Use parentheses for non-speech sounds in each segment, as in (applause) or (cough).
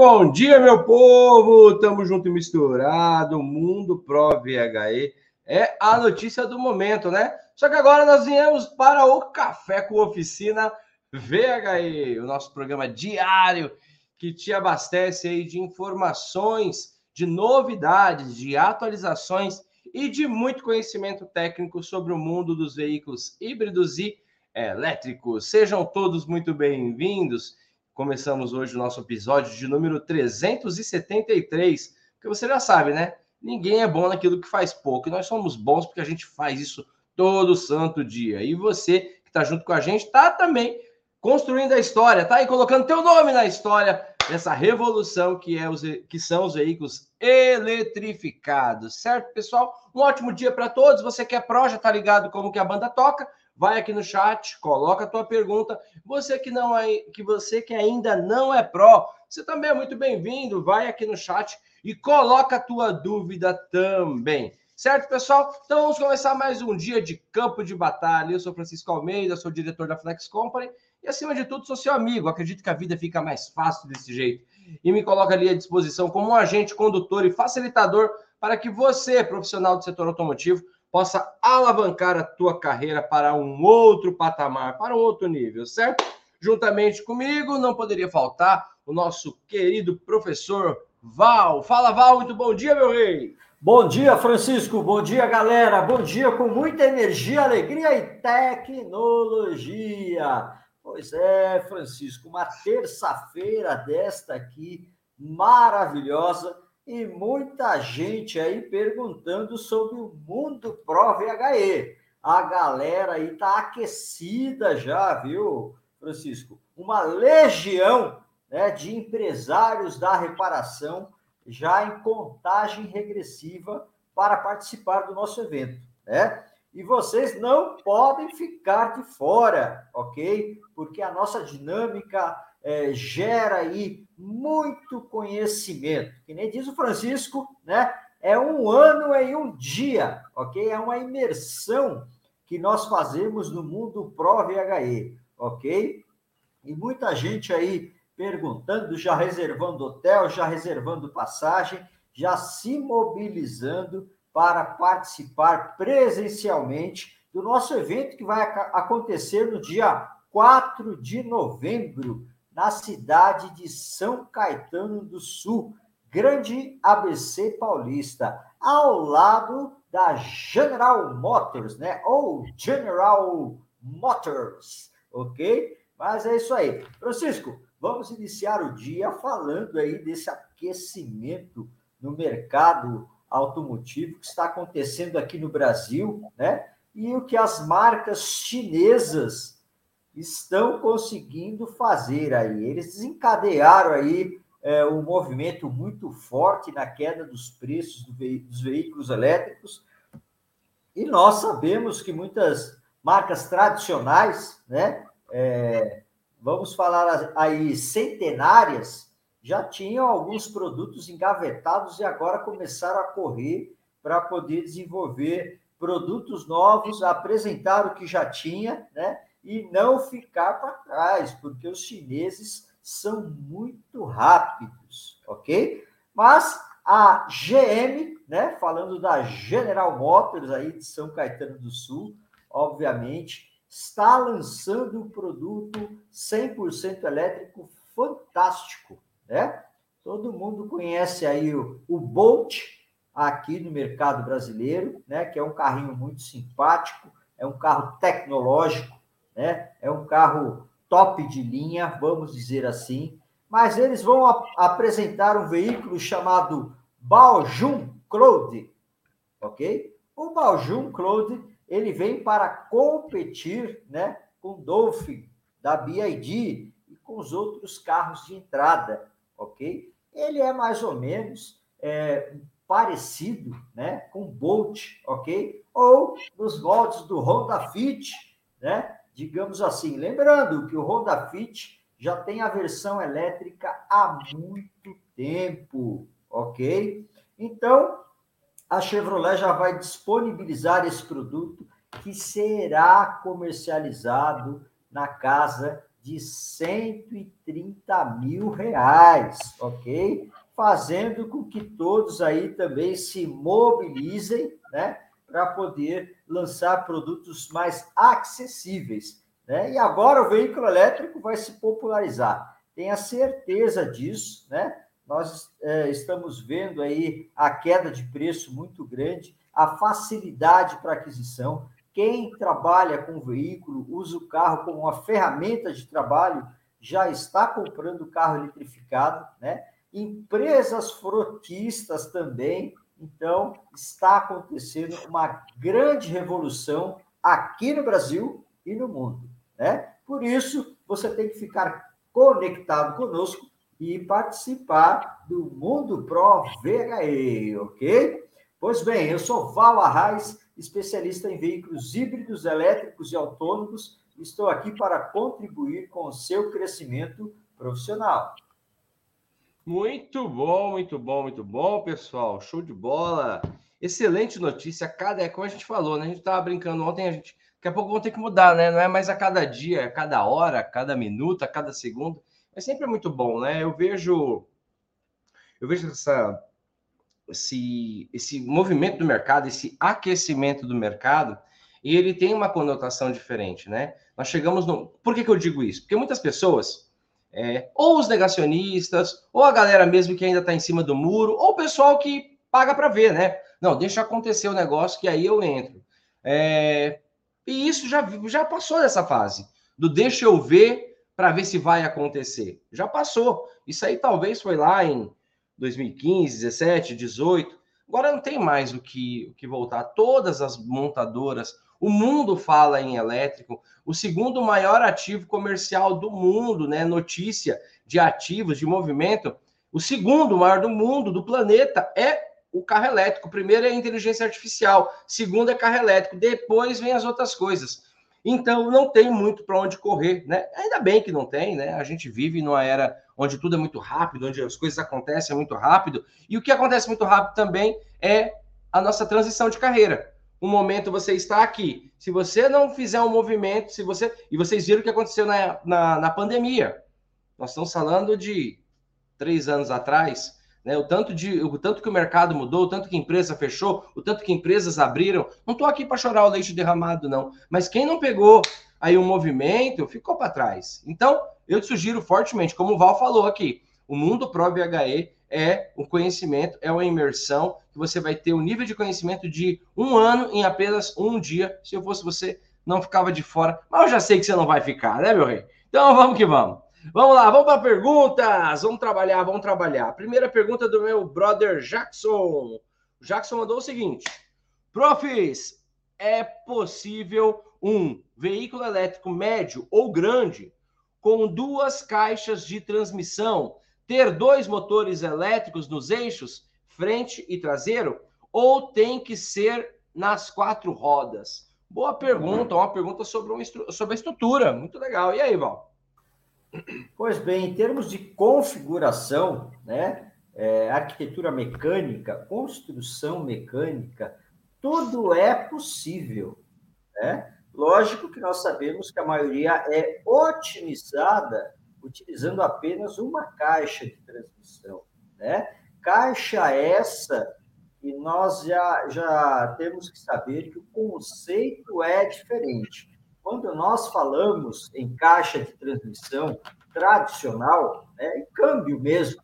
bom dia, meu povo! Tamo junto e misturado. Mundo Pro VHE é a notícia do momento, né? Só que agora nós viemos para o Café com Oficina VHE, o nosso programa diário que te abastece aí de informações, de novidades, de atualizações e de muito conhecimento técnico sobre o mundo dos veículos híbridos e elétricos. Sejam todos muito bem-vindos. Começamos hoje o nosso episódio de número 373, porque você já sabe, né? Ninguém é bom naquilo que faz pouco, e nós somos bons porque a gente faz isso todo santo dia. E você que está junto com a gente está também construindo a história, tá aí colocando teu nome na história dessa revolução que, é os, que são os veículos eletrificados, certo, pessoal? Um ótimo dia para todos. Você que é pró, já tá ligado como que a banda toca vai aqui no chat, coloca a tua pergunta. Você que não é, que você que ainda não é pró, você também é muito bem-vindo. Vai aqui no chat e coloca a tua dúvida também. Certo, pessoal? Então vamos começar mais um dia de campo de batalha. Eu sou Francisco Almeida, sou diretor da Flex Company e, acima de tudo, sou seu amigo. Acredito que a vida fica mais fácil desse jeito. E me coloca ali à disposição como um agente condutor e facilitador para que você, profissional do setor automotivo, possa alavancar a tua carreira para um outro patamar, para um outro nível, certo? Juntamente comigo, não poderia faltar o nosso querido professor Val. Fala, Val, muito bom dia, meu rei. Bom dia, Francisco. Bom dia, galera. Bom dia com muita energia, alegria e tecnologia. Pois é, Francisco, uma terça-feira desta aqui maravilhosa e muita gente aí perguntando sobre o Mundo Pro VHE. A galera aí tá aquecida já, viu, Francisco? Uma legião né, de empresários da reparação já em contagem regressiva para participar do nosso evento, né? E vocês não podem ficar de fora, ok? Porque a nossa dinâmica é, gera aí muito conhecimento. Que nem diz o Francisco, né? É um ano em um dia, ok? É uma imersão que nós fazemos no mundo Pro VHE, ok? E muita gente aí perguntando, já reservando hotel, já reservando passagem, já se mobilizando para participar presencialmente do nosso evento que vai acontecer no dia 4 de novembro, na cidade de São Caetano do Sul, grande ABC paulista, ao lado da General Motors, né? Ou General Motors, ok? Mas é isso aí. Francisco, vamos iniciar o dia falando aí desse aquecimento no mercado automotivo que está acontecendo aqui no Brasil, né? E o que as marcas chinesas estão conseguindo fazer aí. Eles desencadearam aí é, um movimento muito forte na queda dos preços do ve dos veículos elétricos. E nós sabemos que muitas marcas tradicionais, né, é, vamos falar aí centenárias, já tinham alguns produtos engavetados e agora começaram a correr para poder desenvolver produtos novos, apresentar o que já tinha, né? E não ficar para trás, porque os chineses são muito rápidos, ok? Mas a GM, né, falando da General Motors aí de São Caetano do Sul, obviamente, está lançando um produto 100% elétrico fantástico, né? Todo mundo conhece aí o, o Bolt aqui no mercado brasileiro, né, que é um carrinho muito simpático, é um carro tecnológico, né? É um carro top de linha, vamos dizer assim. Mas eles vão ap apresentar um veículo chamado Baojun Cloud, ok? O Baojun Cloud ele vem para competir, né, com o Dolphin da BID e com os outros carros de entrada, ok? Ele é mais ou menos é, parecido, né, com o Bolt, ok? Ou nos moldes do Honda Fit, né? Digamos assim. Lembrando que o Honda Fit já tem a versão elétrica há muito tempo, ok? Então, a Chevrolet já vai disponibilizar esse produto que será comercializado na casa de 130 mil reais, ok? Fazendo com que todos aí também se mobilizem, né? Para poder lançar produtos mais acessíveis. Né? E agora o veículo elétrico vai se popularizar. Tenha certeza disso, né? Nós é, estamos vendo aí a queda de preço muito grande, a facilidade para aquisição. Quem trabalha com veículo, usa o carro como uma ferramenta de trabalho, já está comprando carro eletrificado, né? Empresas frotistas também. Então, está acontecendo uma grande revolução aqui no Brasil e no mundo, né? Por isso, você tem que ficar conectado conosco e participar do Mundo Pro VHE, ok? Pois bem, eu sou Val Arraes, especialista em veículos híbridos, elétricos e autônomos. Estou aqui para contribuir com o seu crescimento profissional. Muito bom, muito bom, muito bom, pessoal. Show de bola. Excelente notícia. Cada, é como a gente falou, né? A gente estava brincando ontem, a gente. Daqui a pouco vão ter que mudar, né? Não é mais a cada dia, a cada hora, a cada minuto, a cada segundo. É sempre muito bom, né? Eu vejo. Eu vejo essa esse, esse movimento do mercado, esse aquecimento do mercado, e ele tem uma conotação diferente, né? Nós chegamos no. Por que, que eu digo isso? Porque muitas pessoas, é, ou os negacionistas, ou a galera mesmo que ainda está em cima do muro, ou o pessoal que paga para ver, né? Não, deixa acontecer o negócio que aí eu entro. É, e isso já, já passou dessa fase, do deixa eu ver para ver se vai acontecer. Já passou. Isso aí talvez foi lá em 2015, 17, 18. Agora não tem mais o que, o que voltar. Todas as montadoras, o mundo fala em elétrico. O segundo maior ativo comercial do mundo, né? Notícia de ativos, de movimento. O segundo maior do mundo, do planeta, é o carro elétrico. O primeiro é a inteligência artificial, segundo é carro elétrico, depois vem as outras coisas. Então não tem muito para onde correr, né? Ainda bem que não tem, né? A gente vive numa era onde tudo é muito rápido, onde as coisas acontecem muito rápido, e o que acontece muito rápido também é a nossa transição de carreira. Um momento você está aqui. Se você não fizer um movimento, se você. E vocês viram o que aconteceu na, na, na pandemia. Nós estamos falando de três anos atrás né? O tanto de o tanto que o mercado mudou, o tanto que a empresa fechou, o tanto que empresas abriram. Não estou aqui para chorar o leite derramado, não. Mas quem não pegou aí o um movimento ficou para trás. Então, eu te sugiro fortemente, como o Val falou aqui, o mundo Pro VHE é o conhecimento, é uma imersão que você vai ter um nível de conhecimento de um ano em apenas um dia. Se eu fosse você, não ficava de fora. Mas eu já sei que você não vai ficar, né, meu rei? Então vamos que vamos. Vamos lá, vamos para perguntas. Vamos trabalhar, vamos trabalhar. Primeira pergunta do meu brother Jackson. O Jackson mandou o seguinte: Profs, é possível um veículo elétrico médio ou grande com duas caixas de transmissão ter dois motores elétricos nos eixos, frente e traseiro, ou tem que ser nas quatro rodas? Boa pergunta, uma pergunta sobre, um, sobre a estrutura. Muito legal. E aí, Val? Pois bem, em termos de configuração, né, é, arquitetura mecânica, construção mecânica, tudo é possível. Né? Lógico que nós sabemos que a maioria é otimizada utilizando apenas uma caixa de transmissão. Né? Caixa essa que nós já, já temos que saber que o conceito é diferente. Quando nós falamos em caixa de transmissão tradicional, né, em câmbio mesmo,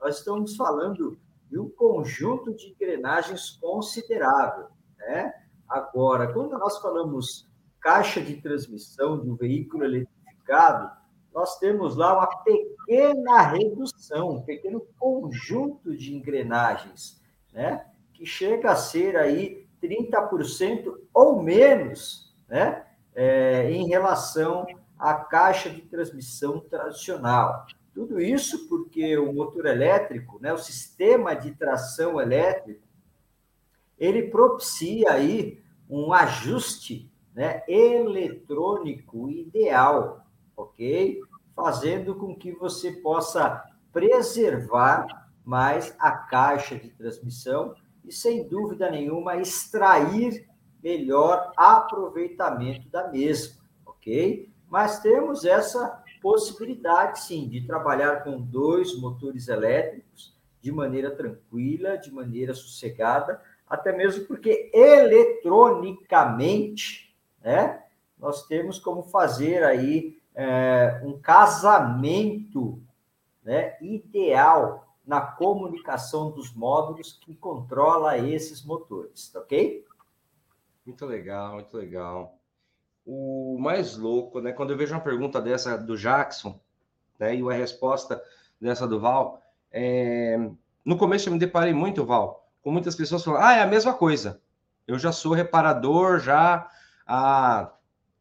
nós estamos falando de um conjunto de engrenagens considerável. Né? Agora, quando nós falamos caixa de transmissão de um veículo eletrificado, nós temos lá uma pequena redução, um pequeno conjunto de engrenagens, né? que chega a ser aí 30% ou menos, né? É, em relação à caixa de transmissão tradicional. Tudo isso porque o motor elétrico, né, o sistema de tração elétrico, ele propicia aí um ajuste né, eletrônico ideal, ok? Fazendo com que você possa preservar mais a caixa de transmissão e, sem dúvida nenhuma, extrair melhor aproveitamento da mesma, ok? Mas temos essa possibilidade, sim, de trabalhar com dois motores elétricos de maneira tranquila, de maneira sossegada, até mesmo porque eletronicamente, né, nós temos como fazer aí é, um casamento né, ideal na comunicação dos módulos que controla esses motores, ok? Muito legal, muito legal. O mais louco, né? Quando eu vejo uma pergunta dessa do Jackson, né? E uma resposta dessa do Val, é... no começo eu me deparei muito, Val, com muitas pessoas falando, ah, é a mesma coisa. Eu já sou reparador já há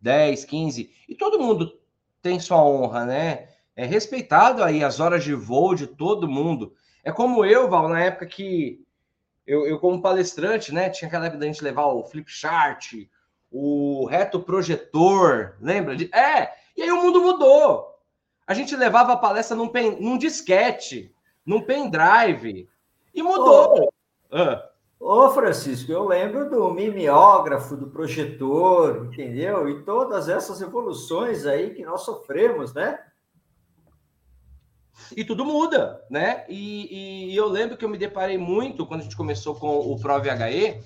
10, 15, e todo mundo tem sua honra, né? É respeitado aí as horas de voo de todo mundo. É como eu, Val, na época que eu, eu como palestrante, né? Tinha aquela época da gente levar o flip chart, o reto projetor, lembra? De... É, e aí o mundo mudou. A gente levava a palestra num, pen... num disquete, num pendrive, e mudou. Ô, ah. ô, Francisco, eu lembro do mimeógrafo, do projetor, entendeu? E todas essas evoluções aí que nós sofremos, né? E tudo muda, né? E, e, eu lembro que eu me deparei muito quando a gente começou com o ProVHE,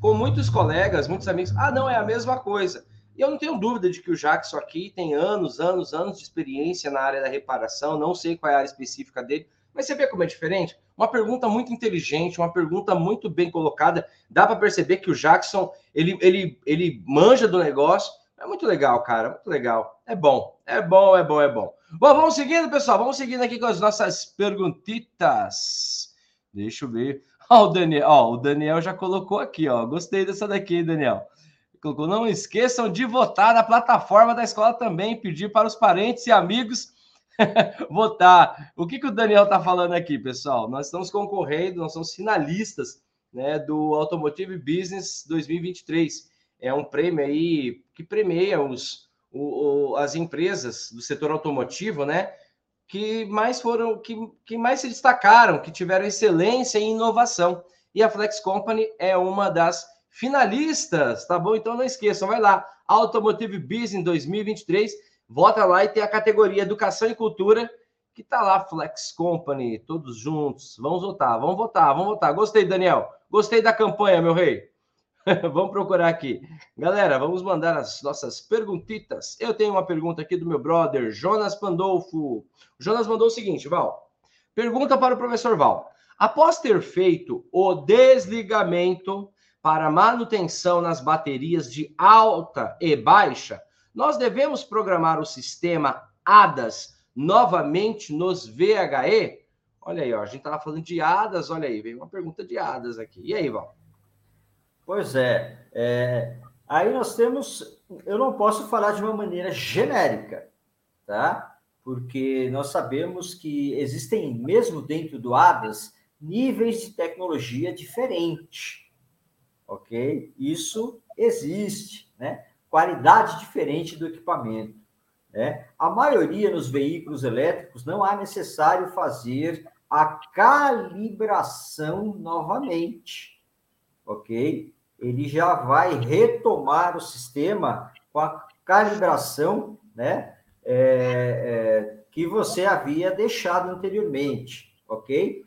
com muitos colegas, muitos amigos. Ah, não, é a mesma coisa. E eu não tenho dúvida de que o Jackson aqui tem anos, anos, anos de experiência na área da reparação. Não sei qual é a área específica dele, mas você vê como é diferente? Uma pergunta muito inteligente, uma pergunta muito bem colocada. Dá para perceber que o Jackson ele, ele, ele manja do negócio. É muito legal, cara, muito legal. É bom, é bom, é bom, é bom. Bom, vamos seguindo, pessoal. Vamos seguindo aqui com as nossas perguntitas. Deixa eu ver. (laughs) Ó, o Daniel, ó, o Daniel já colocou aqui, ó. Gostei dessa daqui, Daniel. Colocou, não esqueçam de votar na plataforma da escola também, pedir para os parentes e amigos (laughs) votar. O que, que o Daniel está falando aqui, pessoal? Nós estamos concorrendo, nós somos finalistas né, do Automotive Business 2023. É um prêmio aí que premia os, o, o, as empresas do setor automotivo, né? Que mais foram, que, que mais se destacaram, que tiveram excelência e inovação. E a Flex Company é uma das finalistas, tá bom? Então não esqueçam, vai lá, Automotive Business 2023, vota lá e tem a categoria Educação e Cultura, que tá lá, Flex Company, todos juntos. Vamos votar, vamos votar, vamos votar. Gostei, Daniel. Gostei da campanha, meu rei. (laughs) vamos procurar aqui. Galera, vamos mandar as nossas perguntitas. Eu tenho uma pergunta aqui do meu brother, Jonas Pandolfo. O Jonas mandou o seguinte, Val. Pergunta para o professor Val. Após ter feito o desligamento para manutenção nas baterias de alta e baixa, nós devemos programar o sistema ADAS novamente nos VHE? Olha aí, ó, a gente estava falando de ADAS, olha aí, veio uma pergunta de ADAS aqui. E aí, Val? Pois é, é, aí nós temos, eu não posso falar de uma maneira genérica, tá? Porque nós sabemos que existem, mesmo dentro do ADAS, níveis de tecnologia diferentes, ok? Isso existe, né? Qualidade diferente do equipamento. Né? A maioria nos veículos elétricos não há necessário fazer a calibração novamente ok? Ele já vai retomar o sistema com a calibração, né? É, é, que você havia deixado anteriormente, ok?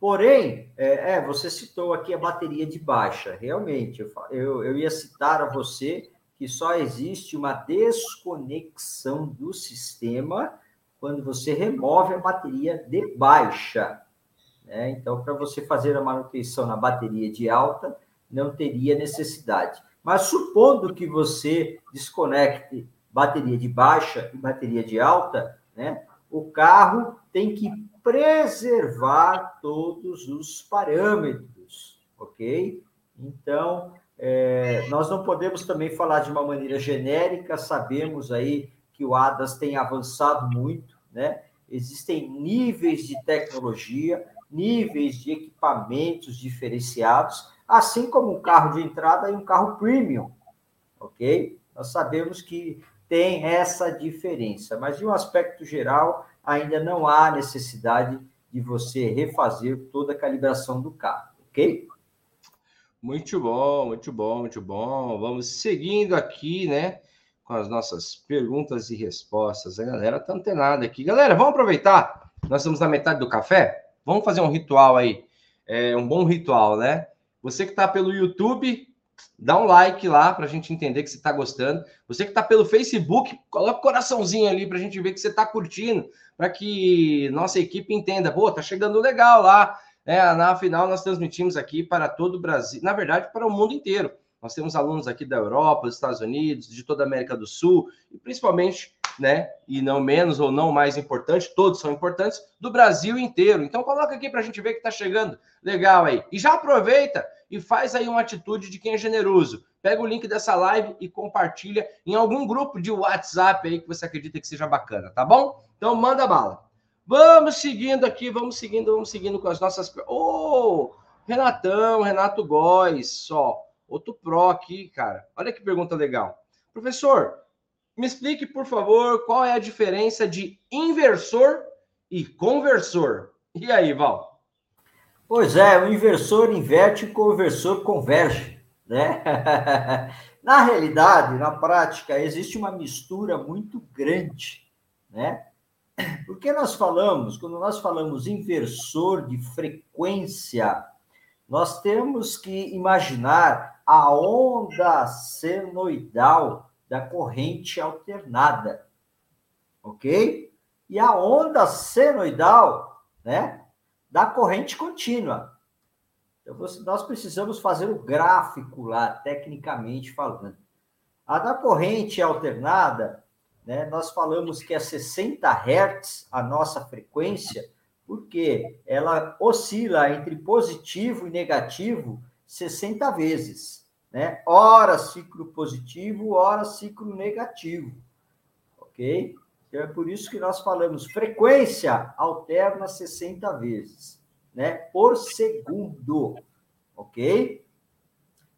Porém, é, é, você citou aqui a bateria de baixa. Realmente, eu, eu, eu ia citar a você que só existe uma desconexão do sistema quando você remove a bateria de baixa. Né? Então, para você fazer a manutenção na bateria de alta, não teria necessidade. Mas supondo que você desconecte bateria de baixa e bateria de alta, né? O carro tem que preservar todos os parâmetros, ok? Então, é, nós não podemos também falar de uma maneira genérica, sabemos aí que o ADAS tem avançado muito, né? Existem níveis de tecnologia, níveis de equipamentos diferenciados, assim como um carro de entrada e um carro premium, ok? Nós sabemos que tem essa diferença, mas de um aspecto geral, ainda não há necessidade de você refazer toda a calibração do carro, ok? Muito bom, muito bom, muito bom. Vamos seguindo aqui, né? com as nossas perguntas e respostas. A galera tá antenada aqui. Galera, vamos aproveitar. Nós estamos na metade do café. Vamos fazer um ritual aí. É um bom ritual, né? Você que está pelo YouTube, dá um like lá para a gente entender que você está gostando. Você que está pelo Facebook, coloca o coraçãozinho ali para a gente ver que você está curtindo, para que nossa equipe entenda. Pô, tá chegando legal lá. É, na final, nós transmitimos aqui para todo o Brasil, na verdade, para o mundo inteiro. Nós temos alunos aqui da Europa, dos Estados Unidos, de toda a América do Sul, e principalmente, né, e não menos ou não mais importante, todos são importantes, do Brasil inteiro. Então, coloca aqui para a gente ver que está chegando legal aí. E já aproveita e faz aí uma atitude de quem é generoso. Pega o link dessa live e compartilha em algum grupo de WhatsApp aí que você acredita que seja bacana, tá bom? Então, manda bala. Vamos seguindo aqui, vamos seguindo, vamos seguindo com as nossas. Ô, oh, Renatão, Renato Góes, só. Outro pró aqui, cara. Olha que pergunta legal. Professor, me explique, por favor, qual é a diferença de inversor e conversor. E aí, Val? Pois é, o inversor inverte e o conversor converge, né? (laughs) na realidade, na prática, existe uma mistura muito grande, né? Porque nós falamos, quando nós falamos inversor de frequência, nós temos que imaginar a onda senoidal da corrente alternada, ok? E a onda senoidal, né, da corrente contínua. Então, nós precisamos fazer o gráfico lá, tecnicamente falando. A da corrente alternada, né? Nós falamos que é 60 Hz a nossa frequência, porque ela oscila entre positivo e negativo 60 vezes. Né? Ora ciclo positivo, ora ciclo negativo. Ok? Então é por isso que nós falamos frequência alterna 60 vezes, né? Por segundo. Ok?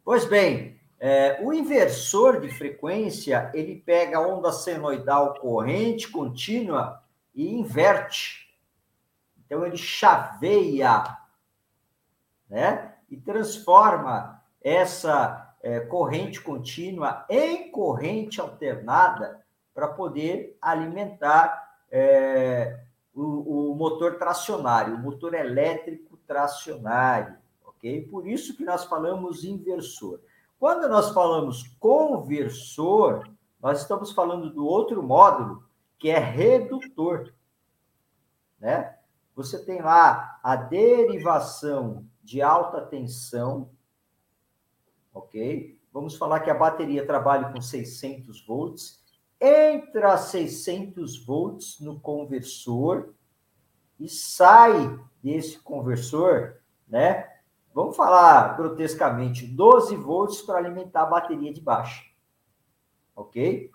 Pois bem, é, o inversor de frequência, ele pega a onda senoidal corrente contínua e inverte. Então, ele chaveia, né? E transforma essa é, corrente contínua em corrente alternada para poder alimentar é, o, o motor tracionário, o motor elétrico tracionário, ok? Por isso que nós falamos inversor. Quando nós falamos conversor, nós estamos falando do outro módulo, que é redutor. Né? Você tem lá a derivação de alta tensão, ok? Vamos falar que a bateria trabalha com 600 volts, entra 600 volts no conversor e sai desse conversor, né? vamos falar grotescamente, 12 volts para alimentar a bateria de baixa. Ok?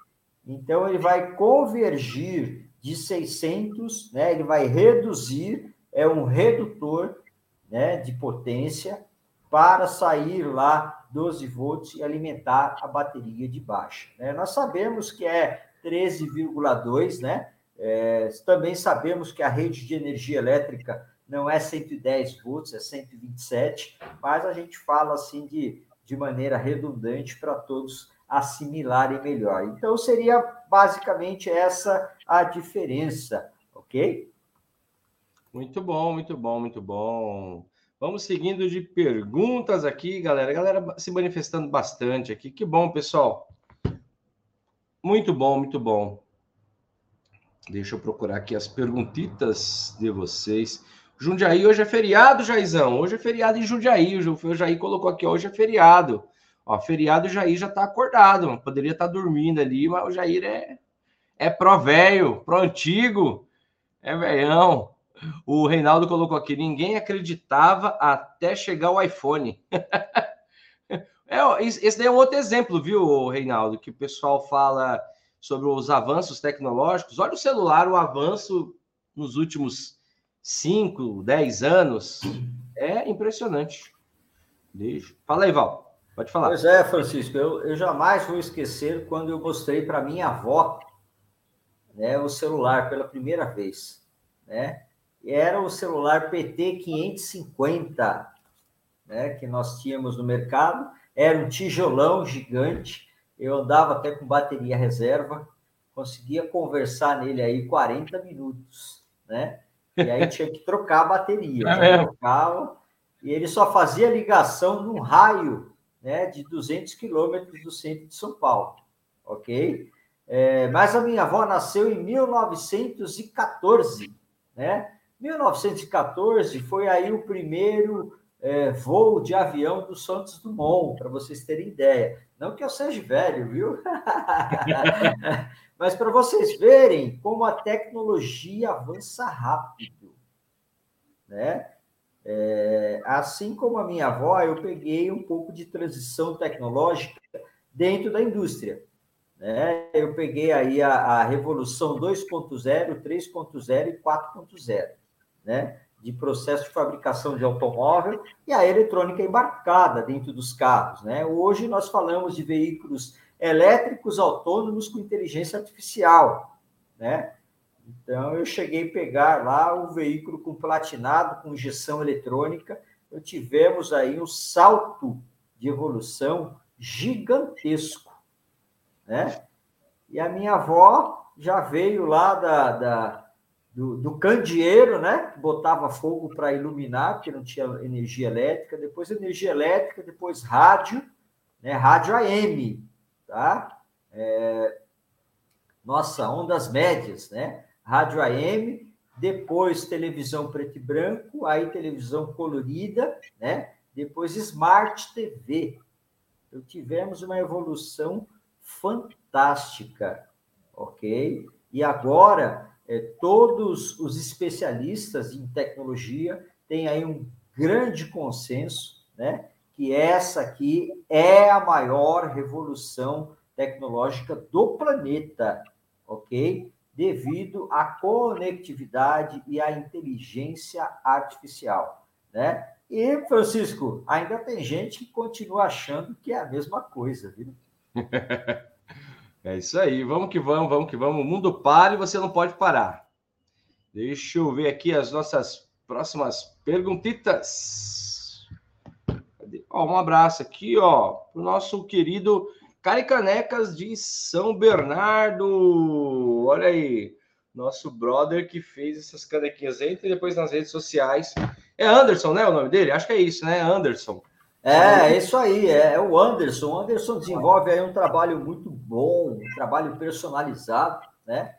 Então, ele vai convergir de 600, né? ele vai reduzir, é um redutor né, de potência para sair lá 12 volts e alimentar a bateria de baixa. Né? Nós sabemos que é 13,2, né? É, também sabemos que a rede de energia elétrica não é 110 volts, é 127, mas a gente fala assim de, de maneira redundante para todos assimilarem melhor. Então, seria basicamente essa a diferença, ok? Muito bom, muito bom, muito bom. Vamos seguindo de perguntas aqui, galera. galera se manifestando bastante aqui. Que bom, pessoal. Muito bom, muito bom. Deixa eu procurar aqui as perguntitas de vocês. Jundiaí hoje é feriado, Jaizão. Hoje é feriado em Jundiaí. O Jair colocou aqui, hoje é feriado. Ó, feriado, o Jair já tá acordado. Poderia estar tá dormindo ali, mas o Jair é, é pró velho, pró antigo. É velhão. O Reinaldo colocou aqui, ninguém acreditava até chegar o iPhone. (laughs) é, esse daí é um outro exemplo, viu, Reinaldo, que o pessoal fala sobre os avanços tecnológicos. Olha o celular, o avanço nos últimos 5, 10 anos, é impressionante. Deixa. Fala aí, Val. Pode falar. Pois é, Francisco, eu, eu jamais vou esquecer quando eu mostrei para minha avó né, o celular pela primeira vez. Né? Era o celular PT 550 né, que nós tínhamos no mercado. Era um tijolão gigante, Eu andava até com bateria reserva, conseguia conversar nele aí 40 minutos, né? E aí (laughs) tinha que trocar a bateria. É trocava, e ele só fazia ligação num raio né, de 200 quilômetros do centro de São Paulo, ok? É, mas a minha avó nasceu em 1914, né? 1914 foi aí o primeiro é, voo de avião do Santos Dumont, para vocês terem ideia. Não que eu seja velho, viu? (laughs) Mas para vocês verem como a tecnologia avança rápido, né? É, assim como a minha avó, eu peguei um pouco de transição tecnológica dentro da indústria. Né? Eu peguei aí a, a revolução 2.0, 3.0 e 4.0, né? de processo de fabricação de automóvel e a eletrônica embarcada dentro dos carros. Né? Hoje nós falamos de veículos elétricos autônomos com inteligência artificial. Né? Então, eu cheguei a pegar lá o veículo com platinado, com injeção eletrônica. Então, tivemos aí um salto de evolução gigantesco, né? E a minha avó já veio lá da, da do, do, candeeiro, né? Botava fogo para iluminar, porque não tinha energia elétrica. Depois energia elétrica, depois rádio, né? Rádio AM, tá? É... Nossa, ondas médias, né? rádio AM, depois televisão preto e branco, aí televisão colorida, né? Depois Smart TV. Então tivemos uma evolução fantástica, ok? E agora é, todos os especialistas em tecnologia têm aí um grande consenso, né? Que essa aqui é a maior revolução tecnológica do planeta, ok? devido à conectividade e à inteligência artificial, né? E, Francisco, ainda tem gente que continua achando que é a mesma coisa, viu? (laughs) É isso aí, vamos que vamos, vamos que vamos. O mundo para e você não pode parar. Deixa eu ver aqui as nossas próximas perguntitas. Ó, um abraço aqui, ó, o nosso querido Caricanecas de São Bernardo. Olha aí, nosso brother que fez essas canequinhas. Entre depois nas redes sociais. É Anderson, né? O nome dele? Acho que é isso, né? Anderson. É, isso aí, é, é o Anderson. O Anderson desenvolve aí um trabalho muito bom, um trabalho personalizado, né?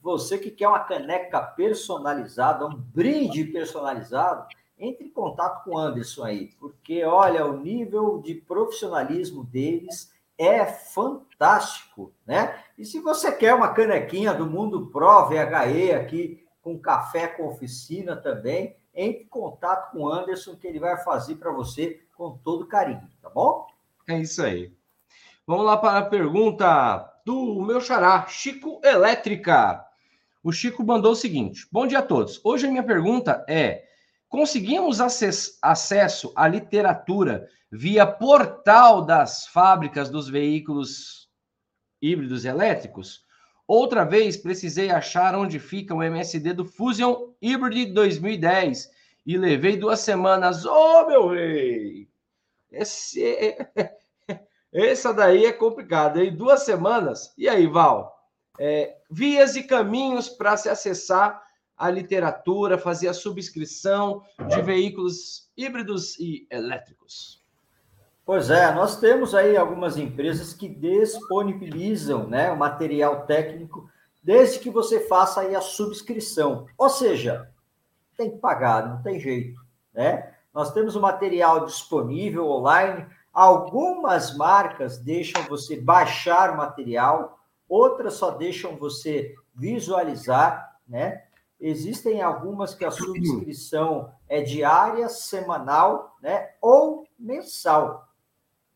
Você que quer uma caneca personalizada, um brinde personalizado, entre em contato com o Anderson aí, porque olha, o nível de profissionalismo deles é fantástico, né? E se você quer uma canequinha do Mundo Pro VHE aqui com café com oficina também, entre em contato com o Anderson que ele vai fazer para você com todo carinho, tá bom? É isso aí. Vamos lá para a pergunta do meu xará, Chico Elétrica. O Chico mandou o seguinte: Bom dia a todos. Hoje a minha pergunta é: conseguimos acesso à literatura via portal das fábricas dos veículos híbridos elétricos. Outra vez precisei achar onde fica o MSD do Fusion Hybrid 2010 e levei duas semanas. Ô, oh, meu rei! Esse, (laughs) essa daí é complicada, hein? Duas semanas. E aí, Val? É, vias e caminhos para se acessar a literatura, fazer a subscrição de veículos híbridos e elétricos. Pois é, nós temos aí algumas empresas que disponibilizam né, o material técnico desde que você faça aí a subscrição. Ou seja, tem que pagar, não tem jeito. Né? Nós temos o material disponível online. Algumas marcas deixam você baixar o material, outras só deixam você visualizar, né? Existem algumas que a subscrição é diária, semanal, né? Ou mensal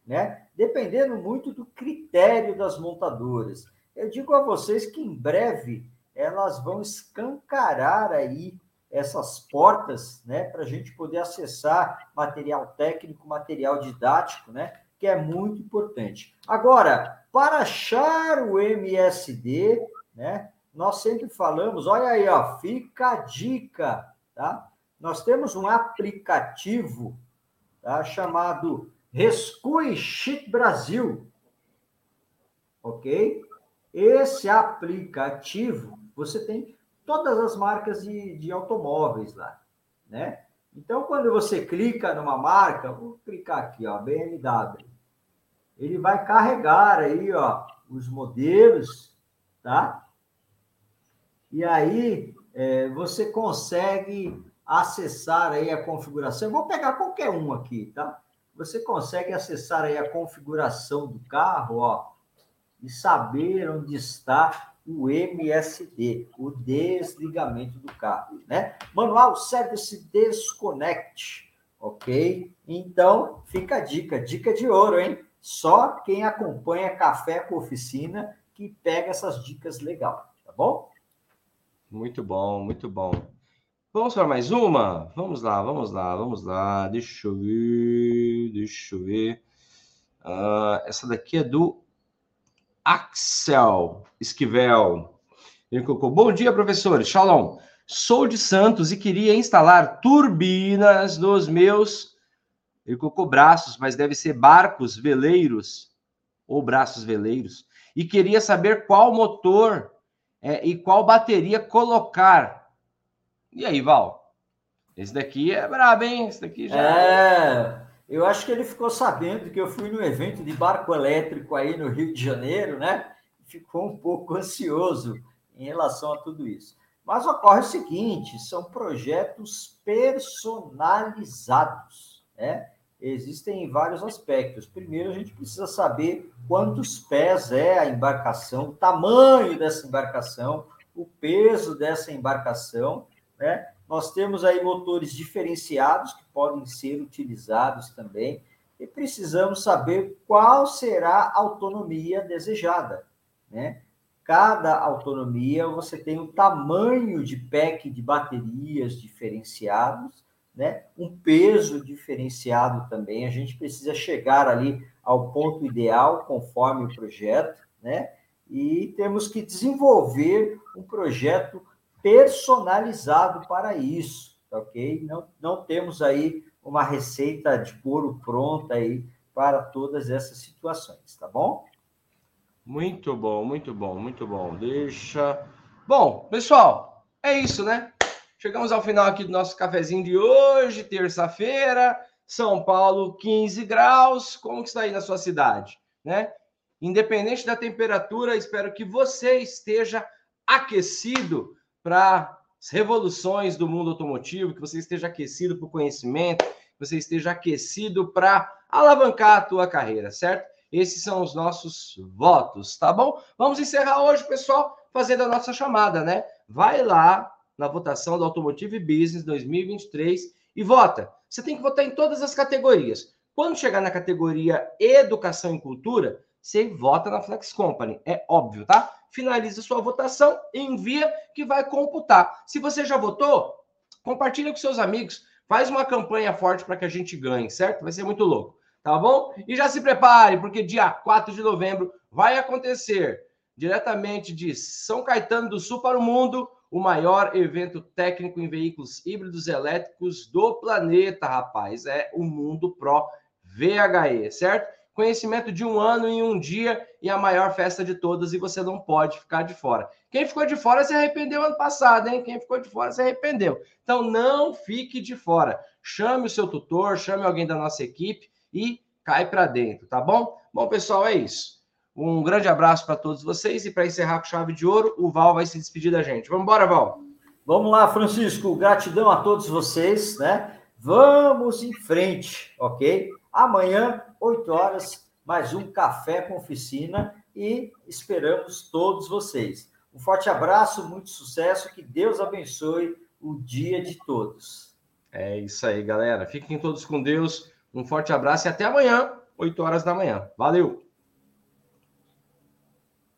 né? Dependendo muito do critério das montadoras. Eu digo a vocês que em breve elas vão escancarar aí essas portas, né, para a gente poder acessar material técnico, material didático, né, que é muito importante. Agora, para achar o MSD, né, nós sempre falamos, olha aí, ó, fica a dica, tá? Nós temos um aplicativo, tá, chamado Rescue Shit Brasil. ok? Esse aplicativo, você tem todas as marcas de, de automóveis lá, né? Então, quando você clica numa marca, vou clicar aqui, ó, BMW, ele vai carregar aí, ó, os modelos, tá? E aí é, você consegue acessar aí a configuração. Eu vou pegar qualquer um aqui, tá? Você consegue acessar aí a configuração do carro, ó, e saber onde está o MSD, o desligamento do carro, né? Manual Service Disconnect, ok? Então, fica a dica, dica de ouro, hein? Só quem acompanha Café com Oficina que pega essas dicas legal, tá bom? Muito bom, muito bom. Vamos para mais uma? Vamos lá, vamos lá, vamos lá. Deixa eu ver, deixa eu ver. Uh, essa daqui é do Axel Esquivel. Ele colocou: Bom dia, professores. Shalom. Sou de Santos e queria instalar turbinas nos meus ele colocou braços, mas deve ser barcos veleiros ou braços veleiros. E queria saber qual motor é, e qual bateria colocar. E aí, Val? Esse daqui é brabo, hein? Esse daqui já. É, eu acho que ele ficou sabendo que eu fui no evento de barco elétrico aí no Rio de Janeiro, né? Ficou um pouco ansioso em relação a tudo isso. Mas ocorre o seguinte: são projetos personalizados, né? existem vários aspectos. Primeiro, a gente precisa saber quantos pés é a embarcação, o tamanho dessa embarcação, o peso dessa embarcação, né? Nós temos aí motores diferenciados que podem ser utilizados também e precisamos saber qual será a autonomia desejada, né? Cada autonomia você tem um tamanho de pack de baterias diferenciados né? um peso diferenciado também. A gente precisa chegar ali ao ponto ideal, conforme o projeto, né? e temos que desenvolver um projeto personalizado para isso, tá ok? Não, não temos aí uma receita de couro pronta aí para todas essas situações, tá bom? Muito bom, muito bom, muito bom. Deixa. Bom, pessoal, é isso, né? Chegamos ao final aqui do nosso cafezinho de hoje, terça-feira, São Paulo, 15 graus. Como que está aí na sua cidade, né? Independente da temperatura, espero que você esteja aquecido para as revoluções do mundo automotivo, que você esteja aquecido para o conhecimento, que você esteja aquecido para alavancar a tua carreira, certo? Esses são os nossos votos, tá bom? Vamos encerrar hoje, pessoal, fazendo a nossa chamada, né? Vai lá na votação do Automotive Business 2023 e vota. Você tem que votar em todas as categorias. Quando chegar na categoria Educação e Cultura, você vota na Flex Company. É óbvio, tá? Finaliza sua votação, envia que vai computar. Se você já votou, compartilha com seus amigos. Faz uma campanha forte para que a gente ganhe, certo? Vai ser muito louco, tá bom? E já se prepare, porque dia 4 de novembro vai acontecer diretamente de São Caetano do Sul para o mundo o maior evento técnico em veículos híbridos elétricos do planeta, rapaz. É o Mundo Pro VHE, certo? Conhecimento de um ano em um dia e a maior festa de todas, e você não pode ficar de fora. Quem ficou de fora se arrependeu ano passado, hein? Quem ficou de fora se arrependeu. Então não fique de fora. Chame o seu tutor, chame alguém da nossa equipe e cai para dentro, tá bom? Bom, pessoal, é isso. Um grande abraço para todos vocês e para encerrar com chave de ouro, o Val vai se despedir da gente. Vamos embora, Val. Vamos lá, Francisco. Gratidão a todos vocês, né? Vamos em frente, ok? Amanhã, 8 horas, mais um café com oficina e esperamos todos vocês. Um forte abraço, muito sucesso, que Deus abençoe o dia de todos. É isso aí, galera. Fiquem todos com Deus. Um forte abraço e até amanhã, 8 horas da manhã. Valeu!